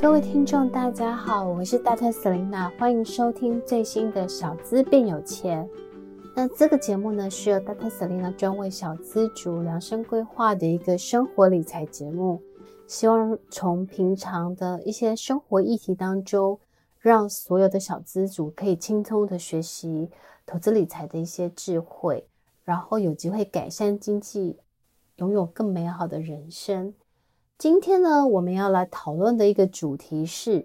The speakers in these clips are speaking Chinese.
各位听众，大家好，我是大特 Selina，欢迎收听最新的小资变有钱。那这个节目呢，是由大特 Selina 专为小资族量身规划的一个生活理财节目，希望从平常的一些生活议题当中，让所有的小资族可以轻松的学习投资理财的一些智慧，然后有机会改善经济，拥有更美好的人生。今天呢，我们要来讨论的一个主题是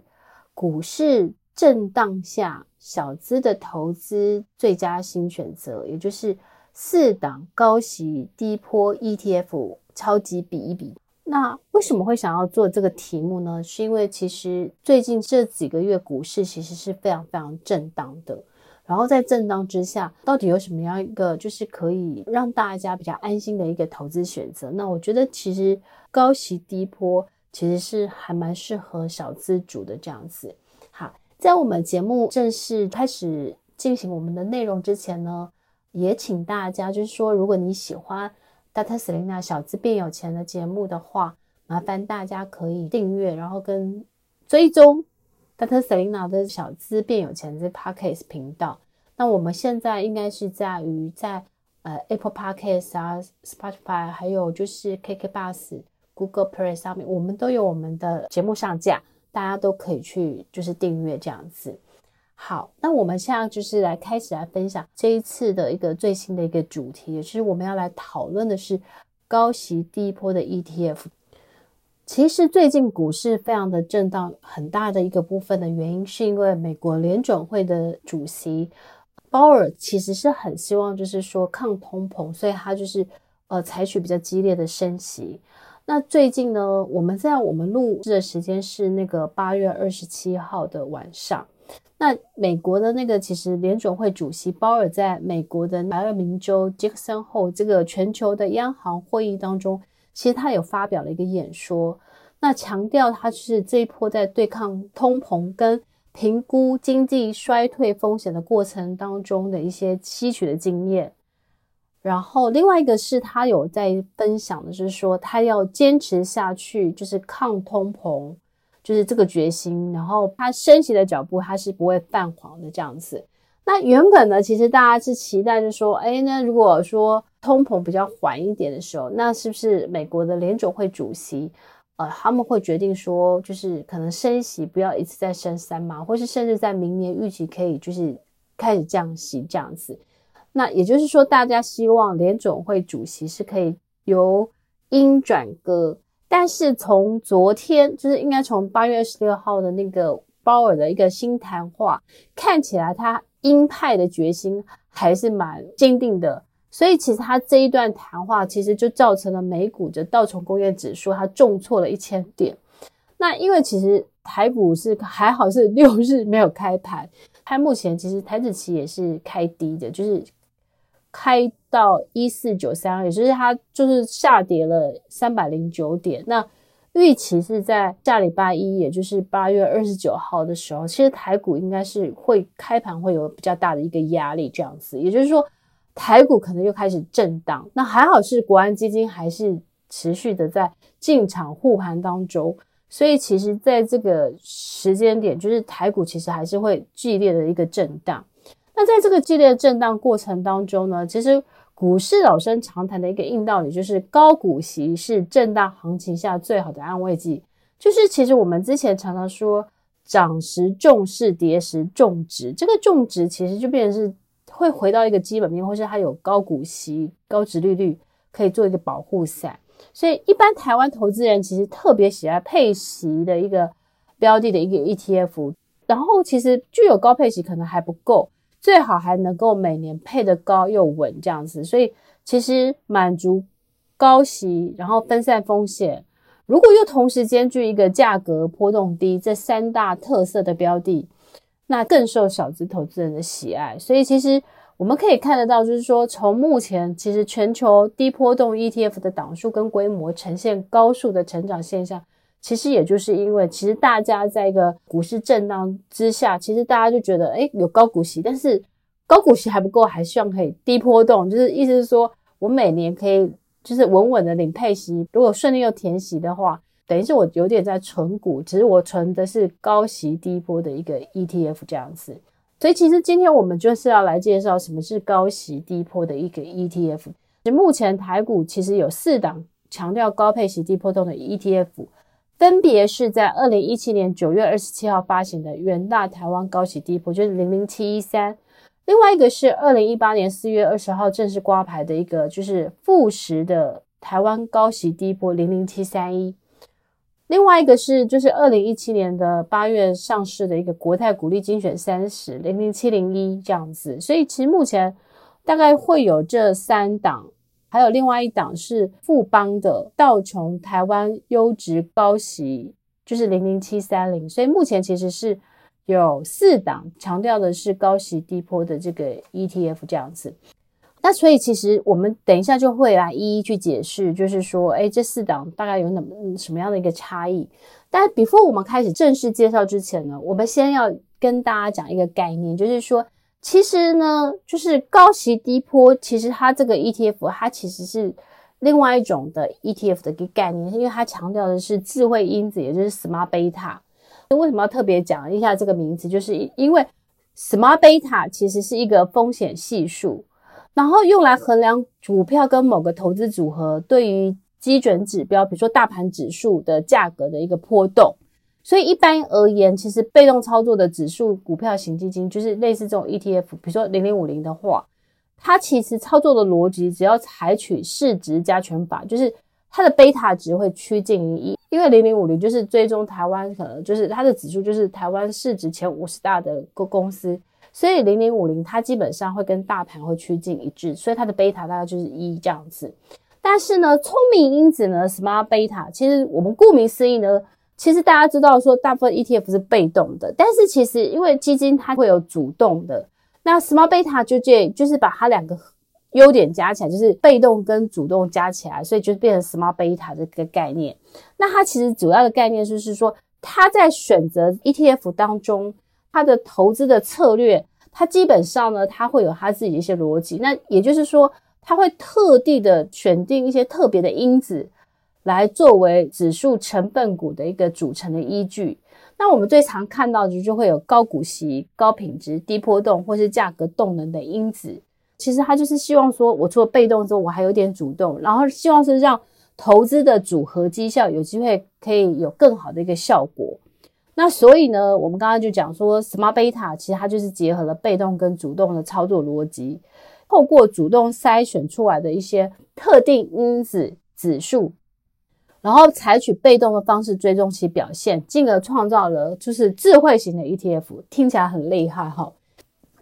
股市震荡下小资的投资最佳新选择，也就是四档高息低波 ETF 超级比一比。那为什么会想要做这个题目呢？是因为其实最近这几个月股市其实是非常非常震荡的。然后在震荡之下，到底有什么样一个就是可以让大家比较安心的一个投资选择？那我觉得其实高息低波其实是还蛮适合小资主的这样子。好，在我们节目正式开始进行我们的内容之前呢，也请大家就是说，如果你喜欢大特 Selina 小资变有钱的节目的话，麻烦大家可以订阅，然后跟追踪。大特 Selina 的小资变有钱这 Podcast 频道，那我们现在应该是在于在呃 Apple Podcast 啊、Spotify，还有就是 KKBus、Google Play 上面，我们都有我们的节目上架，大家都可以去就是订阅这样子。好，那我们现在就是来开始来分享这一次的一个最新的一个主题，也就是我们要来讨论的是高息低波的 ETF。其实最近股市非常的震荡，很大的一个部分的原因是因为美国联准会的主席鲍尔其实是很希望就是说抗通膨，所以他就是呃采取比较激烈的升息。那最近呢，我们在我们录制的时间是那个八月二十七号的晚上。那美国的那个其实联准会主席鲍尔在美国的白俄明州杰克森后这个全球的央行会议当中。其实他有发表了一个演说，那强调他是这一波在对抗通膨跟评估经济衰退风险的过程当中的一些吸取的经验。然后另外一个是他有在分享的，是说他要坚持下去，就是抗通膨，就是这个决心。然后他升息的脚步他是不会泛黄的这样子。那原本呢，其实大家是期待，就是说，哎，那如果说通膨比较缓一点的时候，那是不是美国的联总会主席，呃，他们会决定说，就是可能升息不要一次再升三码，或是甚至在明年预期可以就是开始降息这样子。那也就是说，大家希望联总会主席是可以由鹰转鸽，但是从昨天，就是应该从八月二十六号的那个鲍尔的一个新谈话，看起来他。鹰派的决心还是蛮坚定的，所以其实他这一段谈话其实就造成了美股的道琼工业指数它重挫了一千点。那因为其实台股是还好是六日没有开盘，它目前其实台指期也是开低的，就是开到一四九三，也就是它就是下跌了三百零九点。那预期是在下礼拜一，也就是八月二十九号的时候，其实台股应该是会开盘会有比较大的一个压力，这样子，也就是说台股可能又开始震荡。那还好是国安基金还是持续的在进场护盘当中，所以其实在这个时间点，就是台股其实还是会剧烈的一个震荡。那在这个剧烈的震荡过程当中呢，其实。股市老生常谈的一个硬道理，就是高股息是震荡行情下最好的安慰剂。就是其实我们之前常常说，涨时重视，跌时重植。这个重植其实就变成是会回到一个基本面，或是它有高股息、高殖利率可以做一个保护伞。所以一般台湾投资人其实特别喜爱配息的一个标的的一个 ETF，然后其实具有高配息可能还不够。最好还能够每年配得高又稳这样子，所以其实满足高息，然后分散风险，如果又同时兼具一个价格波动低这三大特色的标的，那更受小资投资人的喜爱。所以其实我们可以看得到，就是说从目前其实全球低波动 ETF 的档数跟规模呈现高速的成长现象。其实也就是因为，其实大家在一个股市震荡之下，其实大家就觉得，诶，有高股息，但是高股息还不够，还希望可以低波动，就是意思是说我每年可以就是稳稳的领配息，如果顺利又填息的话，等于是我有点在存股，只是我存的是高息低波的一个 ETF 这样子。所以其实今天我们就是要来介绍什么是高息低波的一个 ETF。目前台股其实有四档强调高配息低波动的 ETF，分别是在二零一七年九月二十七号发行的元大台湾高息低波，就是零零七一三。另外一个是二零一八年四月二十号正式挂牌的一个，就是富时的台湾高息低波零零七三一。另外一个是就是二零一七年的八月上市的一个国泰股利精选三十零零七零一这样子。所以其实目前大概会有这三档，还有另外一档是富邦的道琼台湾优质高息，就是零零七三零。所以目前其实是。有四档强调的是高息低波的这个 ETF 这样子，那所以其实我们等一下就会来一一去解释，就是说，哎，这四档大概有哪什么样的一个差异？但 before 我们开始正式介绍之前呢，我们先要跟大家讲一个概念，就是说，其实呢，就是高息低波，其实它这个 ETF 它其实是另外一种的 ETF 的一个概念，因为它强调的是智慧因子，也就是 Smart Beta。为什么要特别讲一下这个名词？就是因为 Smart Beta 其实是一个风险系数，然后用来衡量股票跟某个投资组合对于基准指标，比如说大盘指数的价格的一个波动。所以一般而言，其实被动操作的指数股票型基金，就是类似这种 ETF，比如说零零五零的话，它其实操作的逻辑只要采取市值加权法，就是。它的贝塔值会趋近于一，因为零零五零就是追踪台湾，可能就是它的指数就是台湾市值前五十大的个公司，所以零零五零它基本上会跟大盘会趋近一致，所以它的贝塔大概就是一这样子。但是呢，聪明因子呢，Smart Beta，其实我们顾名思义呢，其实大家知道说大部分 ETF 是被动的，但是其实因为基金它会有主动的，那 Smart Beta 就这就是把它两个。优点加起来就是被动跟主动加起来，所以就变成 Smart Beta 这个概念。那它其实主要的概念就是说，它在选择 ETF 当中，他的投资的策略，他基本上呢，他会有他自己的一些逻辑。那也就是说，他会特地的选定一些特别的因子，来作为指数成分股的一个组成的依据。那我们最常看到的就会有高股息、高品质、低波动或是价格动能的因子。其实他就是希望说，我除了被动之后，我还有点主动，然后希望是让投资的组合绩效有机会可以有更好的一个效果。那所以呢，我们刚刚就讲说，Smart Beta 其实它就是结合了被动跟主动的操作逻辑，透过主动筛选出来的一些特定因子指数，然后采取被动的方式追踪其表现，进而创造了就是智慧型的 ETF，听起来很厉害哈。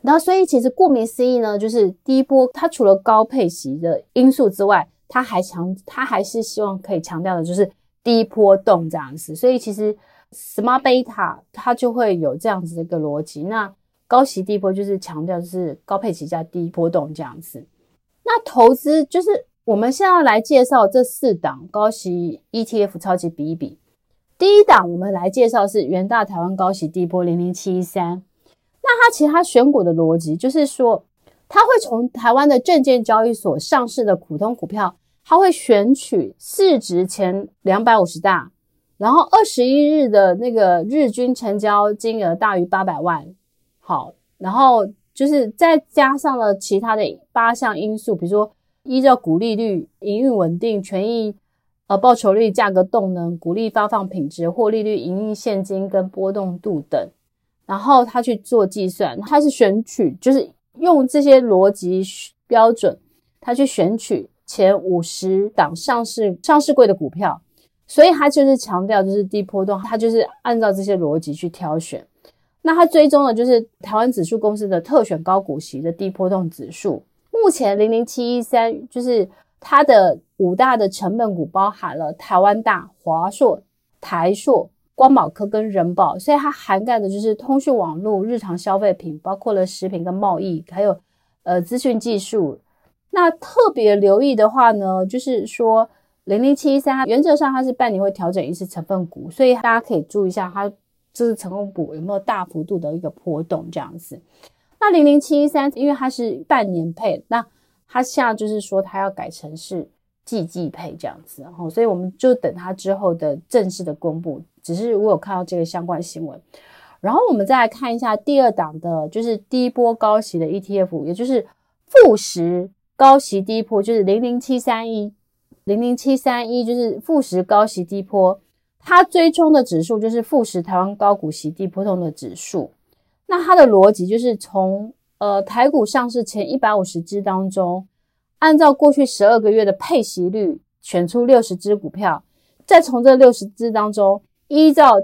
那所以其实顾名思义呢，就是低波，它除了高配息的因素之外，它还强，它还是希望可以强调的就是低波动这样子。所以其实 Smart Beta 它就会有这样子的一个逻辑。那高息低波就是强调是高配息加低波动这样子。那投资就是我们现在要来介绍这四档高息 ETF 超级比一比。第一档我们来介绍是元大台湾高息低波零零七一三。那它其他选股的逻辑就是说，它会从台湾的证券交易所上市的普通股票，它会选取市值前两百五十大，然后二十一日的那个日均成交金额大于八百万，好，然后就是再加上了其他的八项因素，比如说依照股利率、营运稳定、权益呃报酬率、价格动能、股利发放品质、获利率、营运现金跟波动度等。然后他去做计算，他是选取，就是用这些逻辑标准，他去选取前五十档上市上市柜的股票，所以他就是强调就是低波动，他就是按照这些逻辑去挑选。那他追踪的就是台湾指数公司的特选高股息的低波动指数，目前零零七一三就是它的五大的成本股包含了台湾大、华硕、台硕。光宝科跟人保，所以它涵盖的就是通讯网络、日常消费品，包括了食品跟贸易，还有呃资讯技术。那特别留意的话呢，就是说零零七一三，原则上它是半年会调整一次成分股，所以大家可以注意一下，它这是成分股有没有大幅度的一个波动这样子。那零零七一三，因为它是半年配，那它现在就是说它要改成是季季配这样子，然后所以我们就等它之后的正式的公布。只是我有看到这个相关新闻，然后我们再来看一下第二档的，就是低波高息的 ETF，也就是富时高息低波，就是零零七三一零零七三一，就是富时高息低波，它追踪的指数就是富时台湾高股息低波动的指数。那它的逻辑就是从呃台股上市前一百五十只当中。按照过去十二个月的配息率选出六十只股票，再从这六十只当中依照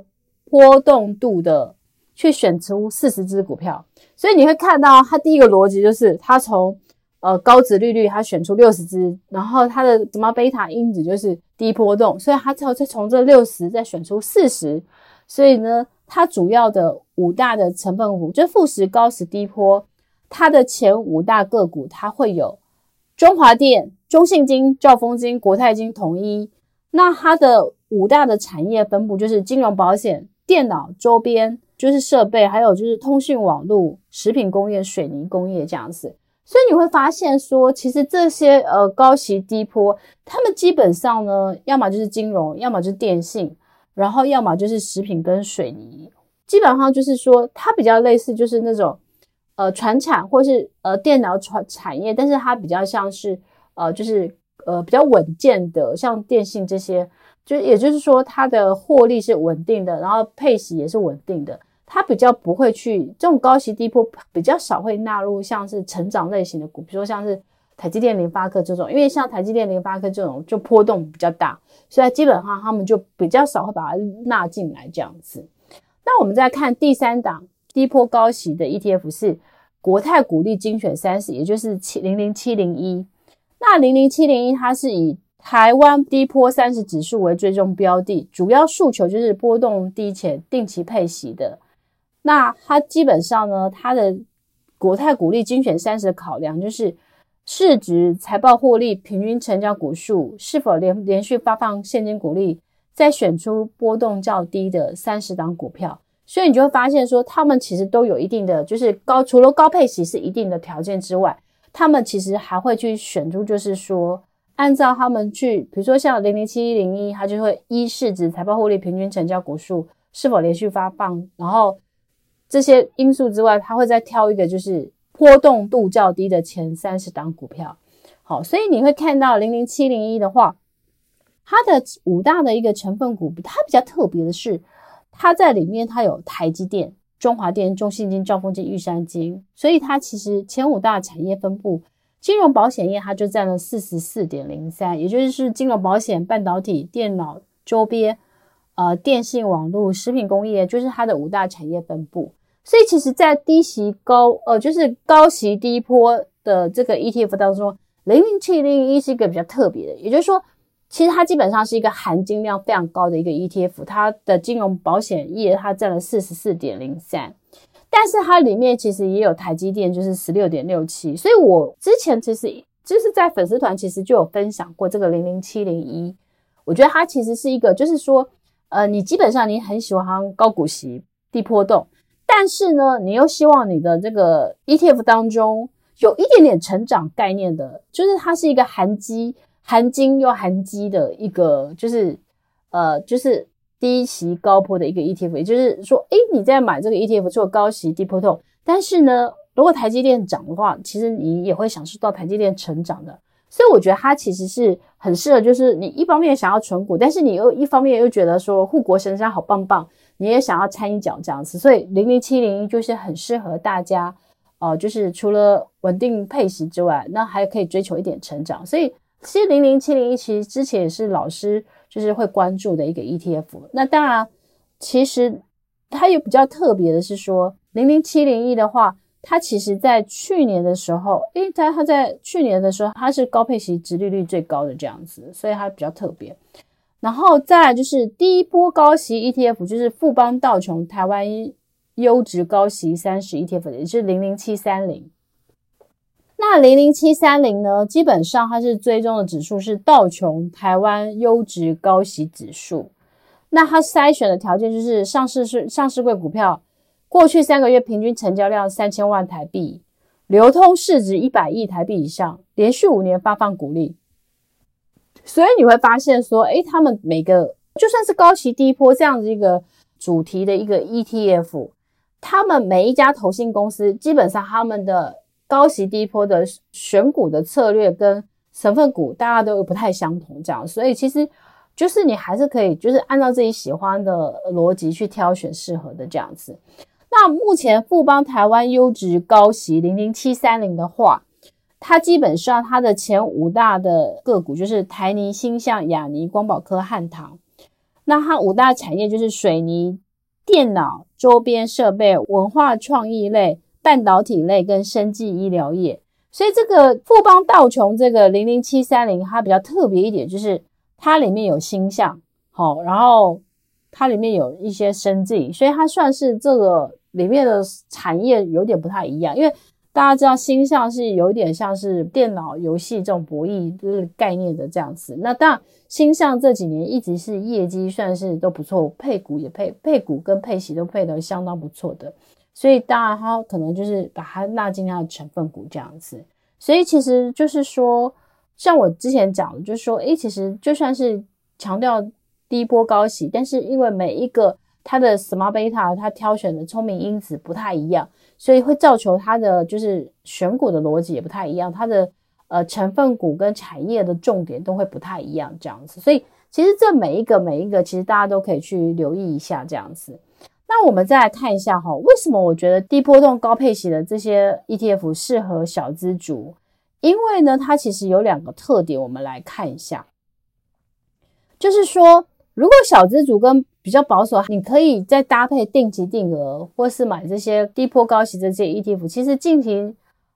波动度的去选出四十只股票。所以你会看到，它第一个逻辑就是，它从呃高值利率它选出六十只，然后它的什么贝塔因子就是低波动，所以它之后再从这六十再选出四十。所以呢，它主要的五大的成分股就是富时高息低波，它的前五大个股它会有。中华电、中信金、兆丰金、国泰金、统一，那它的五大的产业分布就是金融保险、电脑周边，就是设备，还有就是通讯网络、食品工业、水泥工业这样子。所以你会发现说，其实这些呃高息低波，他们基本上呢，要么就是金融，要么就是电信，然后要么就是食品跟水泥，基本上就是说它比较类似，就是那种。呃，传产或是呃电脑传产业，但是它比较像是呃，就是呃比较稳健的，像电信这些，就也就是说它的获利是稳定的，然后配息也是稳定的，它比较不会去这种高息低波比较少会纳入像是成长类型的股，比如说像是台积电、联发科这种，因为像台积电、联发科这种就波动比较大，所以基本上他们就比较少会把它纳进来这样子。那我们再看第三档。低波高息的 ETF 是国泰股利精选三十，也就是七零零七零一。那零零七零一它是以台湾低波三十指数为追踪标的，主要诉求就是波动低且定期配息的。那它基本上呢，它的国泰股利精选三十的考量就是市值、财报获利、平均成交股数是否连连续发放现金股利，再选出波动较低的三十档股票。所以你就会发现说，他们其实都有一定的，就是高，除了高配息是一定的条件之外，他们其实还会去选出，就是说，按照他们去，比如说像零零七一零一，它就会依市值、财报获利、平均成交股数是否连续发放，然后这些因素之外，他会再挑一个就是波动度较低的前三十档股票。好，所以你会看到零零七零一的话，它的五大的一个成分股，它比较特别的是。它在里面，它有台积电、中华电、中信金、兆丰金、玉山金，所以它其实前五大产业分布，金融保险业它就占了四十四点零三，也就是金融保险、半导体、电脑周边、呃电信网络、食品工业，就是它的五大产业分布。所以其实，在低息高呃就是高息低波的这个 ETF 当中，零零七零一是一个比较特别的，也就是说。其实它基本上是一个含金量非常高的一个 ETF，它的金融保险业它占了四十四点零三，但是它里面其实也有台积电，就是十六点六七。所以我之前其实就是在粉丝团其实就有分享过这个零零七零一，我觉得它其实是一个，就是说，呃，你基本上你很喜欢高股息、低波动，但是呢，你又希望你的这个 ETF 当中有一点点成长概念的，就是它是一个含基。含金又含基的一个，就是呃，就是低息高波的一个 ETF，也就是说，诶，你在买这个 ETF 做高息低波动，但是呢，如果台积电涨的话，其实你也会享受到台积电成长的。所以我觉得它其实是很适合，就是你一方面想要存股，但是你又一方面又觉得说护国神山好棒棒，你也想要掺一脚这样子。所以零零七零一就是很适合大家，呃，就是除了稳定配息之外，那还可以追求一点成长，所以。其实零零七零一其实之前也是老师就是会关注的一个 ETF。那当然，其实它也比较特别的是说，零零七零一的话，它其实在去年的时候，诶，它它在去年的时候，它是高配息、殖利率最高的这样子，所以它比较特别。然后再来就是第一波高息 ETF，就是富邦道琼台湾优质高息三十 ETF，也就是零零七三零。那零零七三零呢，基本上它是追踪的指数是道琼台湾优质高息指数。那它筛选的条件就是上市是上市柜股票，过去三个月平均成交量三千万台币，流通市值一百亿台币以上，连续五年发放股利。所以你会发现说，诶，他们每个就算是高息低波这样子一个主题的一个 ETF，他们每一家投信公司基本上他们的高息低波的选股的策略跟成分股大家都不太相同，这样，所以其实就是你还是可以就是按照自己喜欢的逻辑去挑选适合的这样子。那目前富邦台湾优质高息零零七三零的话，它基本上它的前五大的个股就是台泥、星象、亚泥、光宝科、汉唐。那它五大产业就是水泥、电脑、周边设备、文化创意类、半导体类跟生技医疗业。所以这个富邦道琼这个零零七三零，它比较特别一点，就是它里面有星象，好，然后它里面有一些生技，所以它算是这个里面的产业有点不太一样，因为。大家知道新象是有点像是电脑游戏这种博弈就是概念的这样子。那当然，新象这几年一直是业绩算是都不错，配股也配配股跟配息都配得相当不错的。所以当然它可能就是把它纳进它的成分股这样子。所以其实就是说，像我之前讲的，就是说，诶，其实就算是强调低波高息，但是因为每一个它的 smart beta 它挑选的聪明因子不太一样。所以会造成它的就是选股的逻辑也不太一样，它的呃成分股跟产业的重点都会不太一样这样子。所以其实这每一个每一个其实大家都可以去留意一下这样子。那我们再来看一下哈，为什么我觉得低波动高配息的这些 ETF 适合小资族？因为呢，它其实有两个特点，我们来看一下，就是说如果小资族跟比较保守，你可以再搭配定期定额，或是买这些低波高息的这些 ETF。其实进行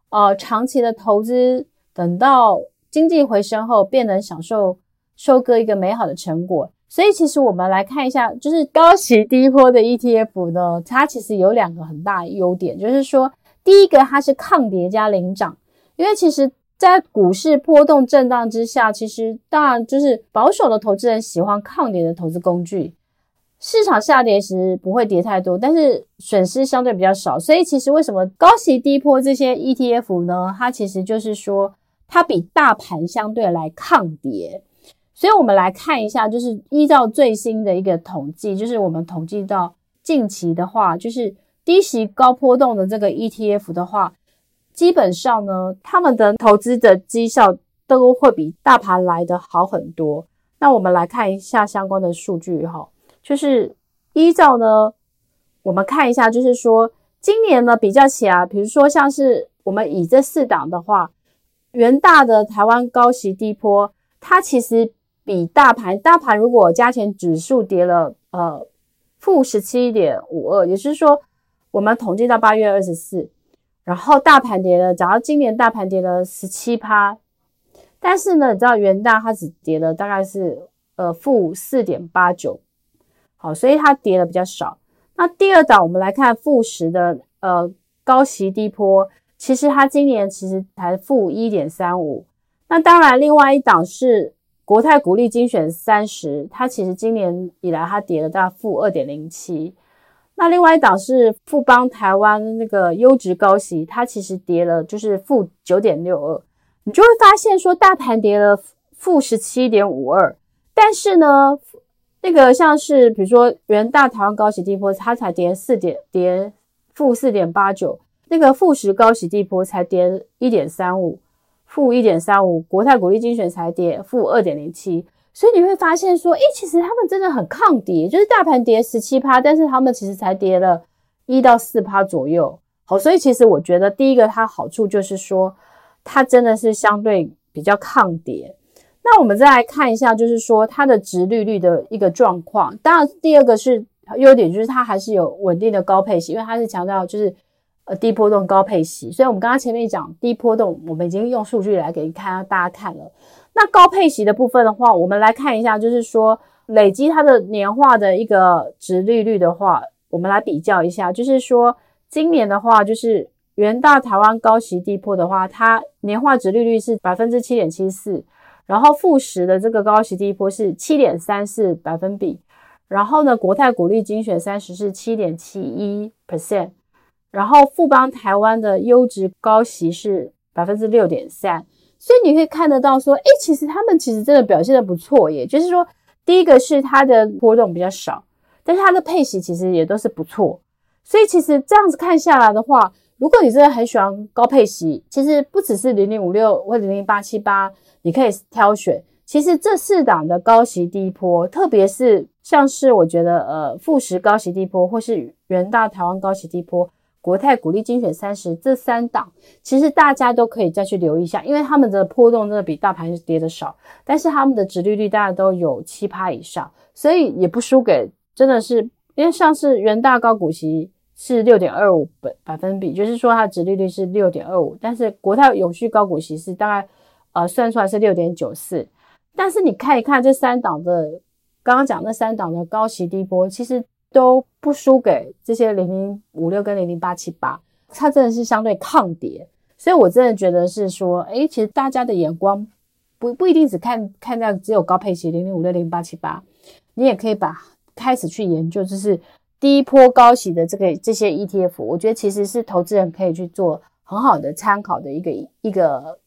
呃长期的投资，等到经济回升后，便能享受收割一个美好的成果。所以，其实我们来看一下，就是高息低波的 ETF 呢，它其实有两个很大优点，就是说，第一个它是抗跌加领涨，因为其实。在股市波动震荡之下，其实当然就是保守的投资人喜欢抗跌的投资工具。市场下跌时不会跌太多，但是损失相对比较少。所以其实为什么高息低波这些 ETF 呢？它其实就是说它比大盘相对来抗跌。所以我们来看一下，就是依照最新的一个统计，就是我们统计到近期的话，就是低息高波动的这个 ETF 的话。基本上呢，他们的投资的绩效都会比大盘来的好很多。那我们来看一下相关的数据哈，就是依照呢，我们看一下，就是说今年呢比较起来，比如说像是我们以这四档的话，元大的台湾高息低波，它其实比大盘，大盘如果加权指数跌了呃负十七点五二，也就是说我们统计到八月二十四。然后大盘跌了，假如今年大盘跌了十七趴，但是呢，你知道元大它只跌了大概是呃负四点八九，好，所以它跌的比较少。那第二档我们来看富时的呃高息低波，其实它今年其实才负一点三五。那当然，另外一档是国泰股利精选三十，它其实今年以来它跌了大概负二点零七。那另外一档是富邦台湾那个优质高息，它其实跌了，就是负九点六二。你就会发现说，大盘跌了负十七点五二，但是呢，那个像是比如说元大台湾高息低波，它才跌四点跌负四点八九，那个富时高息低波才跌一点三五，负一点三五，国泰股利精选才跌负二点零七。所以你会发现说，诶，其实他们真的很抗跌，就是大盘跌十七趴，但是他们其实才跌了一到四趴左右。好，所以其实我觉得第一个它好处就是说，它真的是相对比较抗跌。那我们再来看一下，就是说它的殖利率的一个状况。当然，第二个是优点，就是它还是有稳定的高配息，因为它是强调就是呃低波动高配息。所以我们刚刚前面讲低波动，我们已经用数据来给看大家看了。那高配息的部分的话，我们来看一下，就是说累积它的年化的一个殖利率的话，我们来比较一下，就是说今年的话，就是元大台湾高息低波的话，它年化殖利率是百分之七点七四，然后富时的这个高息低波是七点三四百分比，然后呢，国泰股利精选三十是七点七一 percent，然后富邦台湾的优质高息是百分之六点三。所以你可以看得到说，哎，其实他们其实真的表现的不错耶。就是说，第一个是它的波动比较少，但是它的配息其实也都是不错。所以其实这样子看下来的话，如果你真的很喜欢高配息，其实不只是零零五六或者零零八七八，你可以挑选。其实这四档的高息低波，特别是像是我觉得呃富时高息低波，或是元大台湾高息低波。国泰股利精选三十这三档，其实大家都可以再去留意一下，因为他们的波动真的比大盘跌的少，但是他们的殖利率大概都有七趴以上，所以也不输给真的是，因为像是元大高股息是六点二五百百分比，就是说它的殖利率是六点二五，但是国泰永续高股息是大概呃算出来是六点九四，但是你看一看这三档的，刚刚讲那三档的高息低波，其实。都不输给这些零零五六跟零零八七八，它真的是相对抗跌，所以我真的觉得是说，诶，其实大家的眼光不不一定只看看到只有高配息零零五六零八七八，你也可以把开始去研究，就是低波高息的这个这些 ETF，我觉得其实是投资人可以去做很好的参考的一个一个，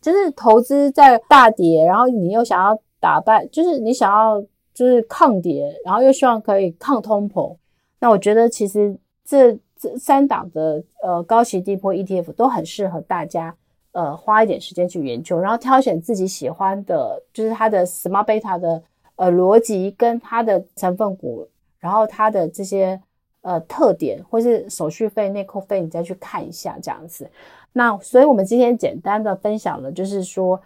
就是投资在大跌，然后你又想要打败，就是你想要。就是抗跌，然后又希望可以抗通膨。那我觉得其实这这三档的呃高息低波 ETF 都很适合大家呃花一点时间去研究，然后挑选自己喜欢的，就是它的 Smart Beta 的呃逻辑跟它的成分股，然后它的这些呃特点或是手续费、内扣费，你再去看一下这样子。那所以我们今天简单的分享了，就是说。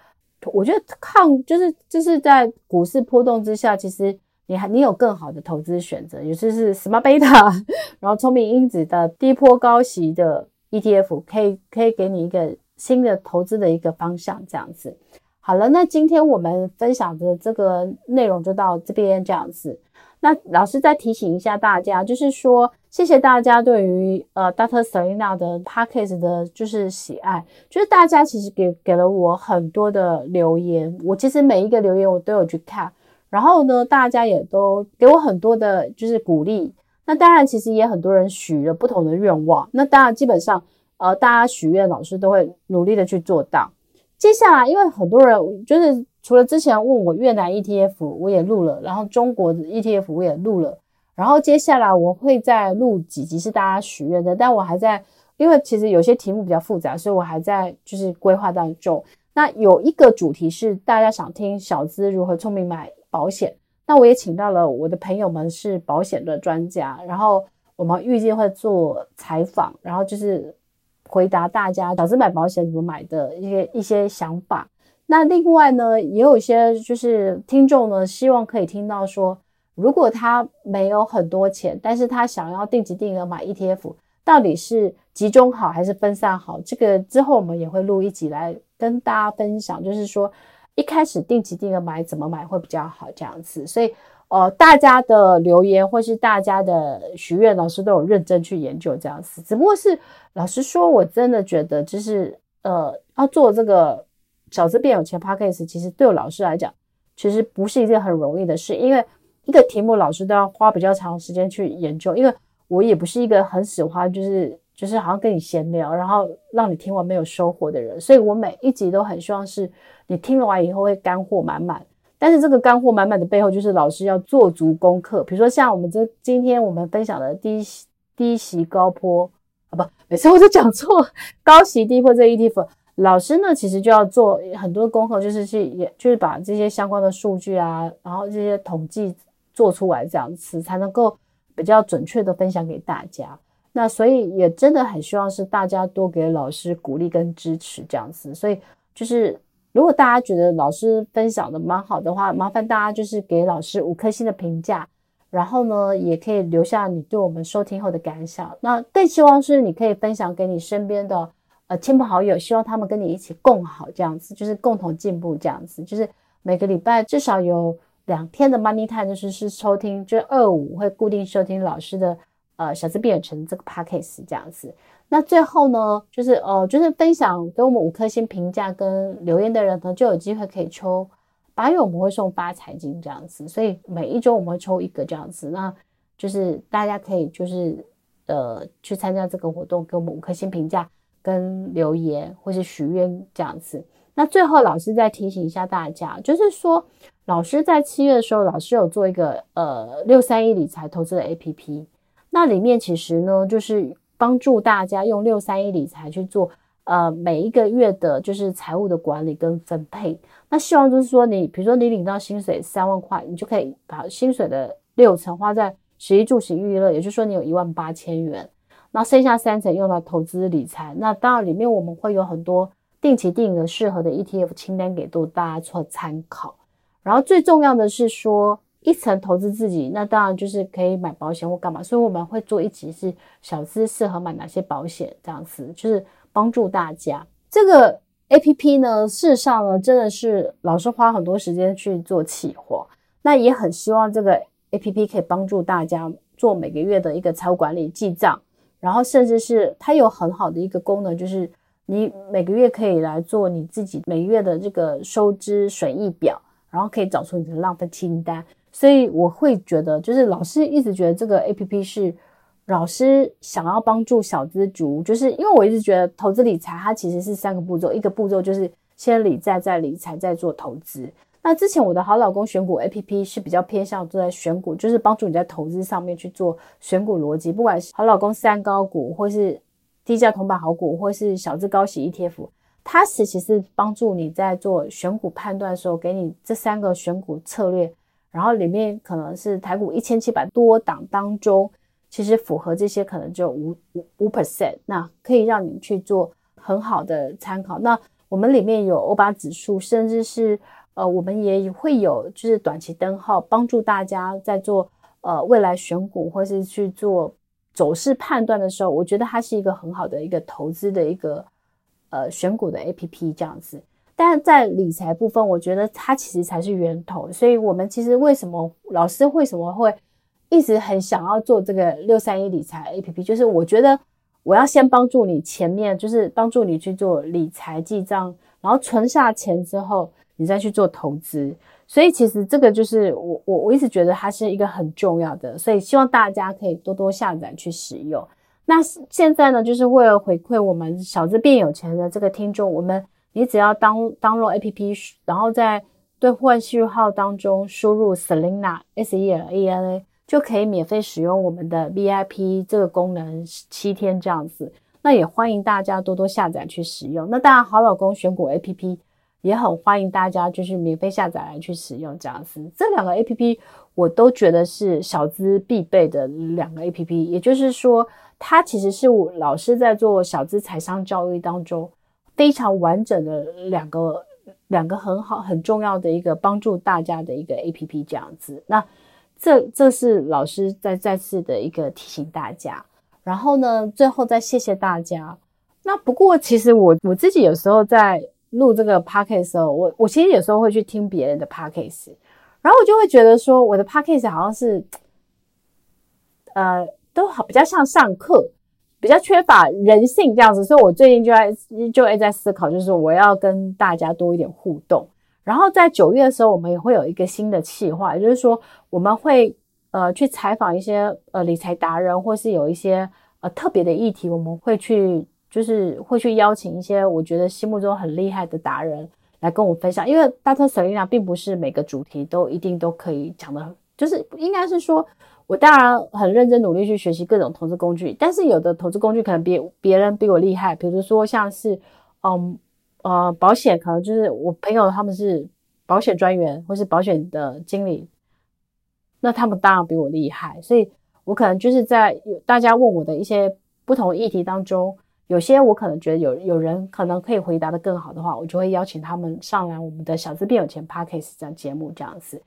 我觉得抗就是就是在股市波动之下，其实你还你有更好的投资选择，也就是 Smart Beta，然后聪明因子的低波高息的 ETF，可以可以给你一个新的投资的一个方向，这样子。好了，那今天我们分享的这个内容就到这边这样子。那老师再提醒一下大家，就是说，谢谢大家对于呃 Dr. Selena 的 Podcast 的，就是喜爱，就是大家其实给给了我很多的留言，我其实每一个留言我都有去看，然后呢，大家也都给我很多的，就是鼓励。那当然，其实也很多人许了不同的愿望，那当然基本上，呃，大家许愿，老师都会努力的去做到。接下来，因为很多人就是。除了之前问我越南 ETF，我也录了，然后中国的 ETF 我也录了，然后接下来我会再录几集是大家许愿的，但我还在，因为其实有些题目比较复杂，所以我还在就是规划当中。那有一个主题是大家想听小资如何聪明买保险，那我也请到了我的朋友们是保险的专家，然后我们预计会做采访，然后就是回答大家小资买保险怎么买的一些一些想法。那另外呢，也有一些就是听众呢，希望可以听到说，如果他没有很多钱，但是他想要定期定额买 ETF，到底是集中好还是分散好？这个之后我们也会录一集来跟大家分享，就是说一开始定期定额买怎么买会比较好这样子。所以呃，大家的留言或是大家的许愿，老师都有认真去研究这样子。只不过是老实说，我真的觉得就是呃，要做这个。小资变有钱 Podcast 其实对我老师来讲，其实不是一件很容易的事，因为一个题目老师都要花比较长时间去研究。因为我也不是一个很喜欢就是就是好像跟你闲聊，然后让你听完没有收获的人，所以我每一集都很希望是你听完以后会干货满满。但是这个干货满满的背后，就是老师要做足功课。比如说像我们这今天我们分享的低低息高坡啊，不，每次我都讲错，高息低坡这 ETF。老师呢，其实就要做很多功课，就是去，也就是把这些相关的数据啊，然后这些统计做出来，这样子才能够比较准确的分享给大家。那所以也真的很希望是大家多给老师鼓励跟支持这样子。所以就是如果大家觉得老师分享的蛮好的话，麻烦大家就是给老师五颗星的评价，然后呢，也可以留下你对我们收听后的感想。那更希望是你可以分享给你身边的。呃，亲朋好友，希望他们跟你一起共好，这样子就是共同进步，这样子就是每个礼拜至少有两天的 Money Time，就是是收听，就是二五会固定收听老师的呃小资变有钱这个 Podcast 这样子。那最后呢，就是呃就是分享给我们五颗星评价跟留言的人呢，就有机会可以抽。八月我们会送发财金这样子，所以每一周我们会抽一个这样子，那就是大家可以就是呃去参加这个活动，给我们五颗星评价。跟留言或是许愿这样子，那最后老师再提醒一下大家，就是说老师在七月的时候，老师有做一个呃六三一理财投资的 APP，那里面其实呢就是帮助大家用六三一理财去做呃每一个月的就是财务的管理跟分配。那希望就是说你比如说你领到薪水三万块，你就可以把薪水的六成花在食衣住行娱乐，也就是说你有一万八千元。那剩下三成用来投资理财，那当然里面我们会有很多定期定额适合的 ETF 清单给到大家做参考。然后最重要的是说，一层投资自己，那当然就是可以买保险或干嘛。所以我们会做一集是小资适合买哪些保险，这样子就是帮助大家。这个 APP 呢，事实上呢，真的是老是花很多时间去做企划，那也很希望这个 APP 可以帮助大家做每个月的一个财务管理记账。然后，甚至是它有很好的一个功能，就是你每个月可以来做你自己每月的这个收支损益表，然后可以找出你的浪费清单。所以我会觉得，就是老师一直觉得这个 APP 是老师想要帮助小资族，就是因为我一直觉得投资理财它其实是三个步骤，一个步骤就是先理债，再理财，再做投资。那之前我的好老公选股 APP 是比较偏向做在选股，就是帮助你在投资上面去做选股逻辑，不管是好老公三高股，或是低价铜板好股，或是小资高息 ETF，它其实是帮助你在做选股判断的时候，给你这三个选股策略，然后里面可能是台股一千七百多档当中，其实符合这些可能就五五五 percent，那可以让你去做很好的参考。那我们里面有欧巴指数，甚至是呃，我们也会有就是短期灯号，帮助大家在做呃未来选股或是去做走势判断的时候，我觉得它是一个很好的一个投资的一个呃选股的 APP 这样子。但在理财部分，我觉得它其实才是源头。所以我们其实为什么老师为什么会一直很想要做这个六三一理财 APP，就是我觉得我要先帮助你前面就是帮助你去做理财记账，然后存下钱之后。你再去做投资，所以其实这个就是我我我一直觉得它是一个很重要的，所以希望大家可以多多下载去使用。那现在呢，就是为了回馈我们小资变有钱的这个听众，我们你只要当 download APP，然后在兑换序号当中输入 Selena S E L A N A，就可以免费使用我们的 VIP 这个功能七天这样子。那也欢迎大家多多下载去使用。那当然，好老公选股 APP。也很欢迎大家就是免费下载来去使用这样子，这两个 APP 我都觉得是小资必备的两个 APP，也就是说，它其实是我老师在做小资财商教育当中非常完整的两个两个很好很重要的一个帮助大家的一个 APP 这样子。那这这是老师再再次的一个提醒大家，然后呢，最后再谢谢大家。那不过其实我我自己有时候在。录这个 podcast 的时候，我我其实有时候会去听别人的 podcast，然后我就会觉得说，我的 podcast 好像是，呃，都好比较像上课，比较缺乏人性这样子，所以我最近就在就会在思考，就是我要跟大家多一点互动。然后在九月的时候，我们也会有一个新的企划，也就是说我们会呃去采访一些呃理财达人，或是有一些呃特别的议题，我们会去。就是会去邀请一些我觉得心目中很厉害的达人来跟我分享，因为 Dr. Selena 并不是每个主题都一定都可以讲的，就是应该是说，我当然很认真努力去学习各种投资工具，但是有的投资工具可能比别人比我厉害，比如说像是嗯呃保险，可能就是我朋友他们是保险专员或是保险的经理，那他们当然比我厉害，所以我可能就是在大家问我的一些不同议题当中。有些我可能觉得有有人可能可以回答的更好的话，我就会邀请他们上来我们的小资变有钱 Podcast 这样节目这样子。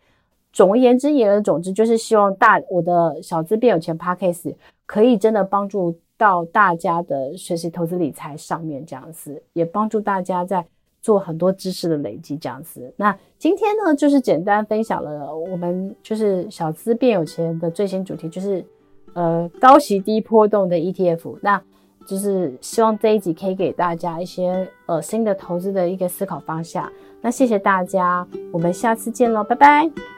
总而言之，言而总之，就是希望大我的小资变有钱 Podcast 可以真的帮助到大家的学习投资理财上面这样子，也帮助大家在做很多知识的累积这样子。那今天呢，就是简单分享了我们就是小资变有钱的最新主题，就是呃高息低波动的 ETF。那就是希望这一集可以给大家一些呃新的投资的一个思考方向。那谢谢大家，我们下次见喽，拜拜。